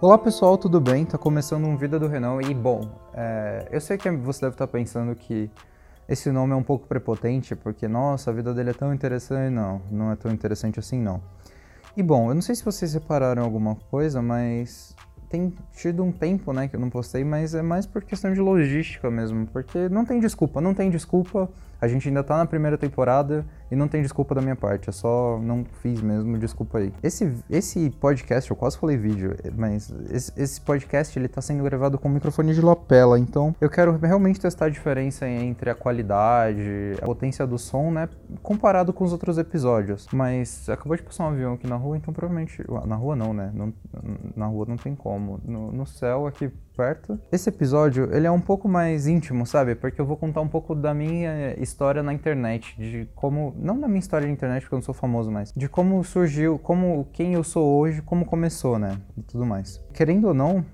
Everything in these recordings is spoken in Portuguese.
Olá pessoal, tudo bem? Tá começando um Vida do Renan e bom, é, eu sei que você deve estar pensando que esse nome é um pouco prepotente porque nossa, a vida dele é tão interessante, não, não é tão interessante assim não. E bom, eu não sei se vocês repararam alguma coisa, mas tem tido um tempo, né, que eu não postei, mas é mais por questão de logística mesmo, porque não tem desculpa, não tem desculpa a gente ainda tá na primeira temporada e não tem desculpa da minha parte, é só não fiz mesmo, desculpa aí. Esse, esse podcast, eu quase falei vídeo, mas esse, esse podcast ele tá sendo gravado com microfone de lapela, então eu quero realmente testar a diferença entre a qualidade, a potência do som, né, comparado com os outros episódios. Mas acabou de passar um avião aqui na rua, então provavelmente. Na rua não, né? Não, na rua não tem como. No, no céu aqui perto. Esse episódio, ele é um pouco mais íntimo, sabe? Porque eu vou contar um pouco da minha história na internet, de como, não da minha história na internet, porque eu não sou famoso mais, de como surgiu, como quem eu sou hoje, como começou, né? E tudo mais. Querendo ou não,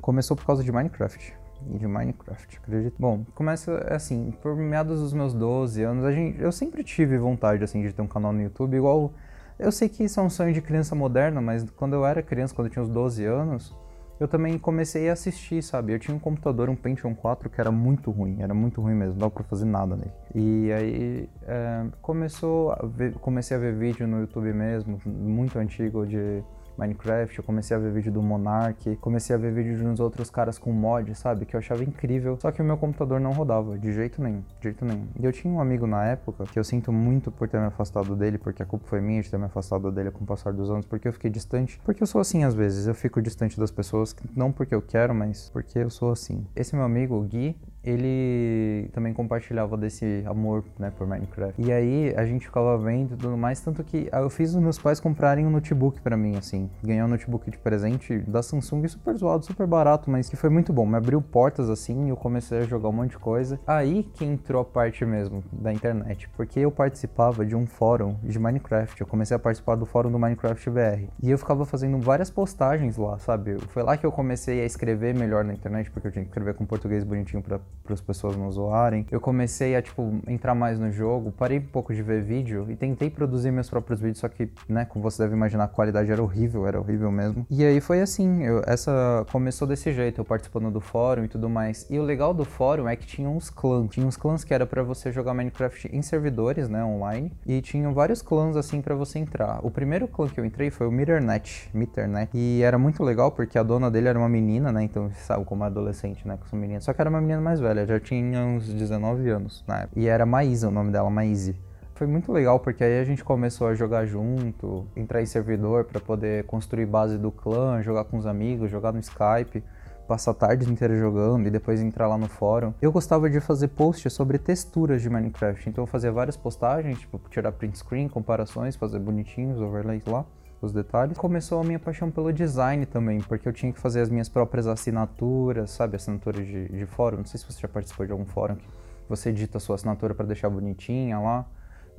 começou por causa de Minecraft e de Minecraft, acredito. Bom, começa assim, por meados dos meus 12 anos, a gente, eu sempre tive vontade assim de ter um canal no YouTube, igual eu sei que isso é um sonho de criança moderna, mas quando eu era criança, quando eu tinha uns 12 anos, eu também comecei a assistir, sabe? Eu tinha um computador, um Pentium 4, que era muito ruim, era muito ruim mesmo, não dava pra fazer nada nele. E aí é, começou a ver, comecei a ver vídeo no YouTube mesmo, muito antigo de Minecraft, eu comecei a ver vídeo do Monarch, comecei a ver vídeo de uns outros caras com mod, sabe? Que eu achava incrível. Só que o meu computador não rodava, de jeito nenhum, de jeito nenhum. E eu tinha um amigo na época, que eu sinto muito por ter me afastado dele, porque a culpa foi minha de ter me afastado dele com o passar dos anos, porque eu fiquei distante. Porque eu sou assim às vezes, eu fico distante das pessoas, não porque eu quero, mas porque eu sou assim. Esse meu amigo, o Gui, ele também compartilhava desse amor, né, por Minecraft. E aí a gente ficava vendo e tudo mais, tanto que eu fiz os meus pais comprarem um notebook para mim, assim. Ganhar um notebook de presente da Samsung, super zoado, super barato, mas que foi muito bom. Me abriu portas, assim, e eu comecei a jogar um monte de coisa. Aí que entrou a parte mesmo da internet, porque eu participava de um fórum de Minecraft. Eu comecei a participar do fórum do Minecraft BR. E eu ficava fazendo várias postagens lá, sabe? Foi lá que eu comecei a escrever melhor na internet, porque eu tinha que escrever com português bonitinho pra para as pessoas não zoarem. Eu comecei a, tipo, entrar mais no jogo, parei um pouco de ver vídeo e tentei produzir meus próprios vídeos, só que, né, como você deve imaginar, a qualidade era horrível, era horrível mesmo. E aí foi assim, eu, essa começou desse jeito, eu participando do fórum e tudo mais. E o legal do fórum é que tinha uns clãs, tinha uns clãs que era para você jogar Minecraft em servidores, né, online, e tinham vários clãs assim para você entrar. O primeiro clã que eu entrei foi o Mitternet, Mitternet, e era muito legal porque a dona dele era uma menina, né, então sabe como é adolescente, né, com sua menina, só que era uma menina mais velha já tinha uns 19 anos época. E era Maísa o nome dela, Maíse. Foi muito legal porque aí a gente começou a jogar junto, entrar em servidor para poder construir base do clã, jogar com os amigos, jogar no Skype passar tardes inteiras jogando e depois entrar lá no fórum. Eu gostava de fazer posts sobre texturas de Minecraft, então eu fazia várias postagens, tipo tirar print screen, comparações, fazer bonitinhos, overlays lá os detalhes. Começou a minha paixão pelo design também, porque eu tinha que fazer as minhas próprias assinaturas, sabe? Assinatura de, de fórum. Não sei se você já participou de algum fórum que você edita a sua assinatura para deixar bonitinha lá.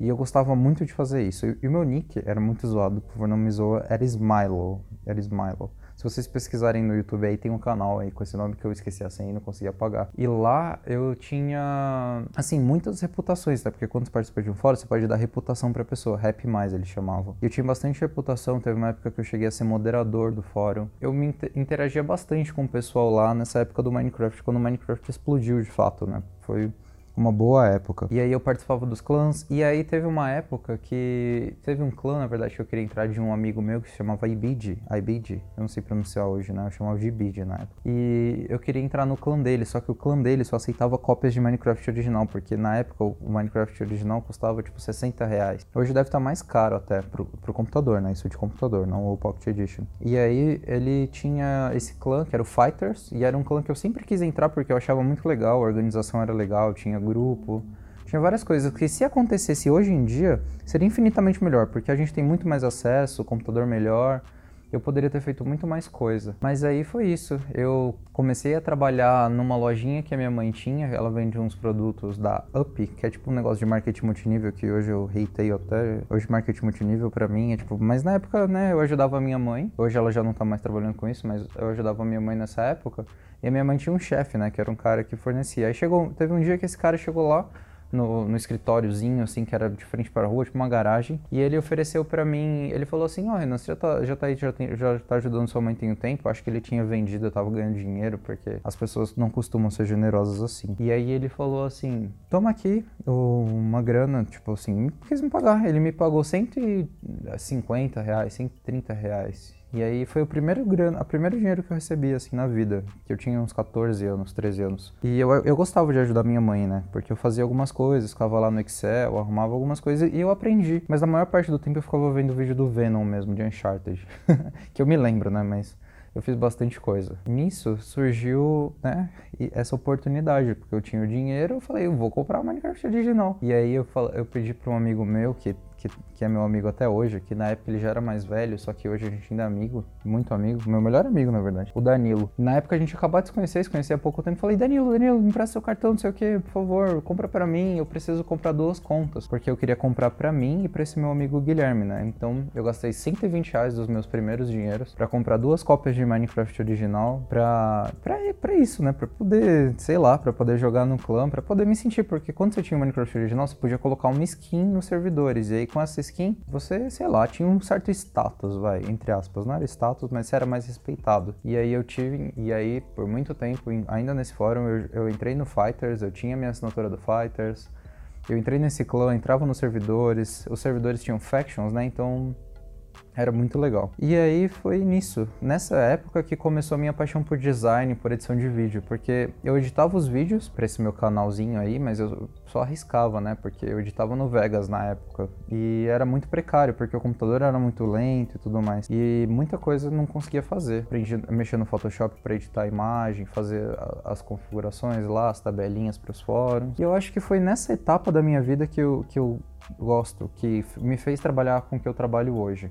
E eu gostava muito de fazer isso. E o meu nick era muito zoado, por favor, não me zoa, era Smilo. Era Smilo. Se vocês pesquisarem no YouTube aí, tem um canal aí com esse nome que eu esqueci a senha e não consegui apagar. E lá eu tinha, assim, muitas reputações, né? Porque quando você participa de um fórum, você pode dar reputação pra pessoa. Happy Mais, eles chamavam. E eu tinha bastante reputação. Teve uma época que eu cheguei a ser moderador do fórum. Eu me interagia bastante com o pessoal lá nessa época do Minecraft, quando o Minecraft explodiu de fato, né? Foi uma boa época. E aí eu participava dos clãs, e aí teve uma época que teve um clã, na verdade, que eu queria entrar de um amigo meu que se chamava Ibid, Ibid, eu não sei pronunciar hoje, né? Eu chamava de Ibid na época. E eu queria entrar no clã dele, só que o clã dele só aceitava cópias de Minecraft original, porque na época o Minecraft original custava tipo 60 reais. Hoje deve estar mais caro até pro, pro computador, né? Isso de computador, não o Pocket Edition. E aí ele tinha esse clã que era o Fighters, e era um clã que eu sempre quis entrar porque eu achava muito legal, a organização era legal, tinha grupo. Tinha várias coisas que se acontecesse hoje em dia, seria infinitamente melhor, porque a gente tem muito mais acesso, computador melhor, eu poderia ter feito muito mais coisa. Mas aí foi isso. Eu comecei a trabalhar numa lojinha que a minha mãe tinha. Ela vende uns produtos da Up, que é tipo um negócio de marketing multinível que hoje eu reitei até. Hoje marketing multinível para mim é tipo, mas na época, né, eu ajudava a minha mãe. Hoje ela já não tá mais trabalhando com isso, mas eu ajudava a minha mãe nessa época. E a minha mãe tinha um chefe, né, que era um cara que fornecia. Aí chegou, teve um dia que esse cara chegou lá, no, no escritóriozinho, assim, que era de frente para a rua, tipo uma garagem. E ele ofereceu para mim, ele falou assim, ó, oh, Renan, você já tá, já tá aí, já, tem, já tá ajudando sua mãe tem um tempo. Acho que ele tinha vendido, eu tava ganhando dinheiro, porque as pessoas não costumam ser generosas assim. E aí ele falou assim, toma aqui uma grana, tipo assim, quis me pagar. Ele me pagou 150 reais, 130 reais. E aí foi o primeiro grana, o primeiro dinheiro que eu recebi assim na vida, que eu tinha uns 14 anos, 13 anos. E eu, eu gostava de ajudar minha mãe, né? Porque eu fazia algumas coisas, ficava lá no Excel, arrumava algumas coisas e eu aprendi. Mas na maior parte do tempo eu ficava vendo o vídeo do Venom mesmo, de Uncharted. que eu me lembro, né? Mas eu fiz bastante coisa. Nisso surgiu, né, essa oportunidade, porque eu tinha o dinheiro, eu falei, eu vou comprar o Minecraft original. E aí eu, eu pedi para um amigo meu que que, que é meu amigo até hoje, que na época ele já era mais velho, só que hoje a gente ainda é amigo, muito amigo, meu melhor amigo, na verdade, o Danilo. Na época a gente acabou de se conhecer, se conhecia há pouco tempo, falei, Danilo, Danilo, me empresta seu cartão, não sei o que, por favor, compra para mim, eu preciso comprar duas contas, porque eu queria comprar para mim e para esse meu amigo Guilherme, né? Então eu gastei 120 reais dos meus primeiros dinheiros para comprar duas cópias de Minecraft original pra, pra, pra isso, né? Pra poder, sei lá, pra poder jogar no clã, pra poder me sentir, porque quando você tinha o Minecraft original, você podia colocar uma skin nos servidores, e aí com essa skin, você, sei lá, tinha um certo status, vai, entre aspas. Não era status, mas você era mais respeitado. E aí eu tive, e aí por muito tempo, ainda nesse fórum, eu, eu entrei no Fighters, eu tinha minha assinatura do Fighters. Eu entrei nesse clã, entrava nos servidores, os servidores tinham factions, né? Então era muito legal. E aí foi nisso, nessa época que começou a minha paixão por design, por edição de vídeo, porque eu editava os vídeos para esse meu canalzinho aí, mas eu só arriscava, né? Porque eu editava no Vegas na época e era muito precário, porque o computador era muito lento e tudo mais. E muita coisa não conseguia fazer. Aprendi a mexer no Photoshop para editar a imagem, fazer as configurações lá, as tabelinhas para os fóruns. E eu acho que foi nessa etapa da minha vida que eu, que eu gosto, que me fez trabalhar com o que eu trabalho hoje.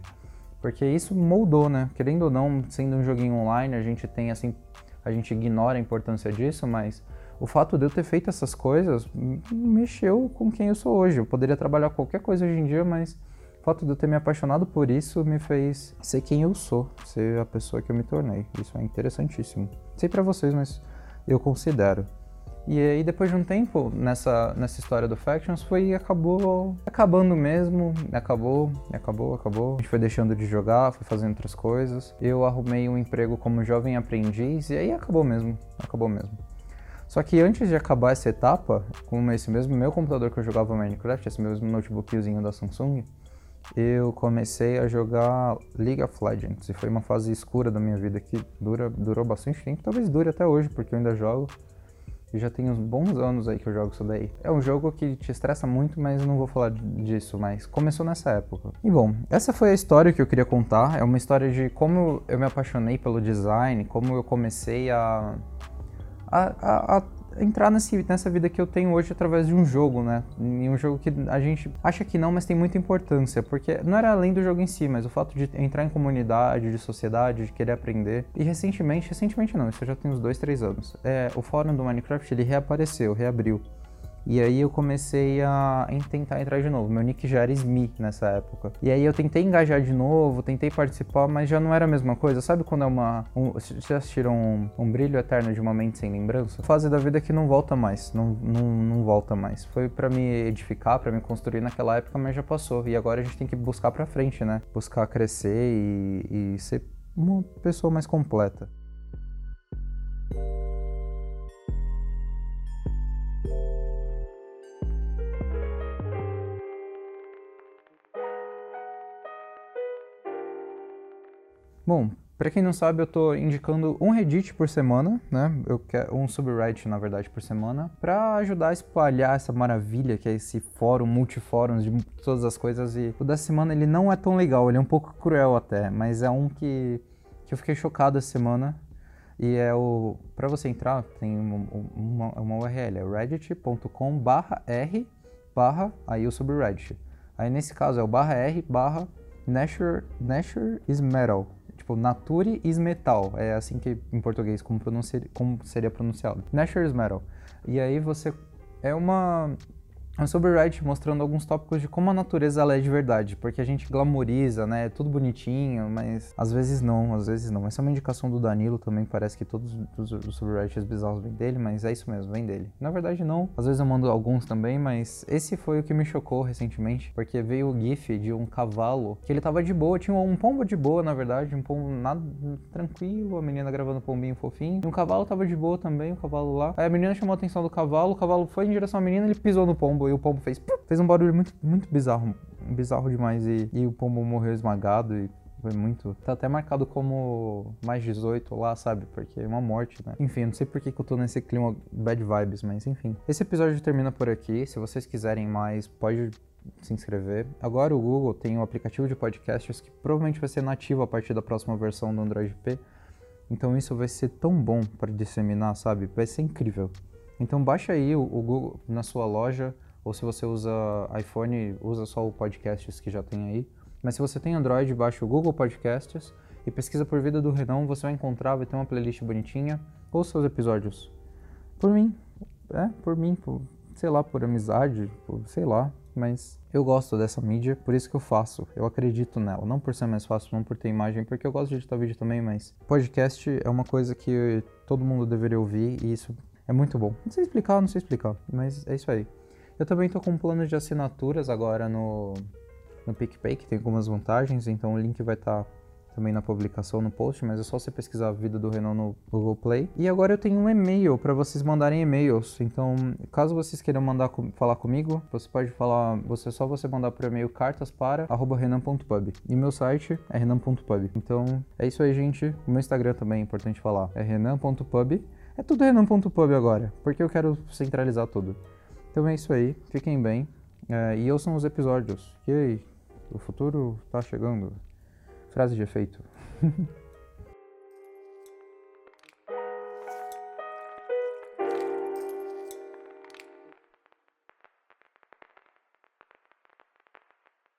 Porque isso moldou, né? Querendo ou não, sendo um joguinho online, a gente tem assim, a gente ignora a importância disso, mas o fato de eu ter feito essas coisas mexeu com quem eu sou hoje. Eu poderia trabalhar qualquer coisa hoje em dia, mas o fato de eu ter me apaixonado por isso me fez ser quem eu sou, ser a pessoa que eu me tornei. Isso é interessantíssimo. Sei para vocês, mas eu considero. E aí depois de um tempo nessa, nessa história do Factions foi acabou acabando mesmo, acabou, acabou, acabou. A gente foi deixando de jogar, foi fazendo outras coisas. Eu arrumei um emprego como jovem aprendiz e aí acabou mesmo, acabou mesmo. Só que antes de acabar essa etapa, com esse mesmo meu computador que eu jogava Minecraft, esse mesmo notebookzinho da Samsung, eu comecei a jogar League of Legends. E foi uma fase escura da minha vida que dura, durou bastante tempo, talvez dure até hoje, porque eu ainda jogo. E já tem uns bons anos aí que eu jogo isso daí. É um jogo que te estressa muito, mas não vou falar disso, mas começou nessa época. E bom, essa foi a história que eu queria contar. É uma história de como eu me apaixonei pelo design, como eu comecei a, a, a, a entrar nesse, nessa vida que eu tenho hoje através de um jogo, né? Em um jogo que a gente acha que não, mas tem muita importância, porque não era além do jogo em si, mas o fato de entrar em comunidade, de sociedade, de querer aprender. E recentemente, recentemente não, isso já tem uns dois, três anos, é, o fórum do Minecraft ele reapareceu, reabriu. E aí eu comecei a tentar entrar de novo. Meu nick já era SMI nessa época. E aí eu tentei engajar de novo, tentei participar, mas já não era a mesma coisa. Sabe quando é uma. Um, vocês assistiram um, um, brilho eterno de uma mente sem lembrança? Fase da vida que não volta mais. Não, não, não volta mais. Foi para me edificar, para me construir naquela época, mas já passou. E agora a gente tem que buscar pra frente, né? Buscar crescer e, e ser uma pessoa mais completa. Bom, para quem não sabe, eu estou indicando um Reddit por semana, né? Eu quero um subreddit, na verdade, por semana, para ajudar a espalhar essa maravilha que é esse fórum, multifóruns de todas as coisas. E o da semana ele não é tão legal, ele é um pouco cruel até, mas é um que, que eu fiquei chocado essa semana. E é o. Para você entrar, tem uma, uma, uma URL, é reddit.com/r barra aí o subreddit. Aí nesse caso é o barra r barra Nature, Nature is Metal. Tipo, Nature is Metal. É assim que em português, como, como seria pronunciado. Nature is Metal. E aí você. É uma. É o Reddit mostrando alguns tópicos de como a natureza ela é de verdade, porque a gente glamoriza, né? É tudo bonitinho, mas às vezes não, às vezes não. Essa é uma indicação do Danilo também, parece que todos os subreddits bizarros vêm dele, mas é isso mesmo, vem dele. Na verdade não, às vezes eu mando alguns também, mas esse foi o que me chocou recentemente, porque veio o gif de um cavalo que ele tava de boa, tinha um pombo de boa, na verdade, um pombo nada tranquilo, a menina gravando pombinho fofinho, e um cavalo tava de boa também, o cavalo lá. Aí a menina chamou a atenção do cavalo, o cavalo foi em direção à menina, ele pisou no pombo e o pombo fez fez um barulho muito muito bizarro, bizarro demais e, e o pombo morreu esmagado e foi muito. Tá até marcado como mais 18 lá, sabe? Porque é uma morte, né? Enfim, não sei por que, eu tô nesse clima bad vibes, mas enfim. Esse episódio termina por aqui. Se vocês quiserem mais, pode se inscrever. Agora o Google tem um aplicativo de podcasts que provavelmente vai ser nativo a partir da próxima versão do Android P. Então isso vai ser tão bom para disseminar, sabe? Vai ser incrível. Então baixa aí o Google na sua loja, ou se você usa iPhone, usa só o podcasts que já tem aí. Mas se você tem Android, baixa o Google Podcasts e pesquisa por Vida do Renan, você vai encontrar, vai ter uma playlist bonitinha. Ouça os episódios. Por mim, é, por mim, por, sei lá, por amizade, por, sei lá. Mas eu gosto dessa mídia, por isso que eu faço. Eu acredito nela. Não por ser mais fácil, não por ter imagem, porque eu gosto de editar vídeo também, mas podcast é uma coisa que todo mundo deveria ouvir e isso é muito bom. Não sei explicar, não sei explicar, mas é isso aí. Eu também tô com um plano de assinaturas agora no no PicPay, que tem algumas vantagens, então o link vai estar tá também na publicação no post, mas é só você pesquisar a vida do Renan no Google Play. E agora eu tenho um e-mail para vocês mandarem e-mails. Então, caso vocês queiram mandar falar comigo, você pode falar, você só você mandar por e-mail cartas para @renan.pub. E meu site é renan.pub. Então, é isso aí, gente. O meu Instagram também é importante falar. É renan.pub. É tudo renan.pub agora, porque eu quero centralizar tudo. Então é isso aí. Fiquem bem. É, e ouçam os episódios. E aí? O futuro está chegando. Frase de efeito.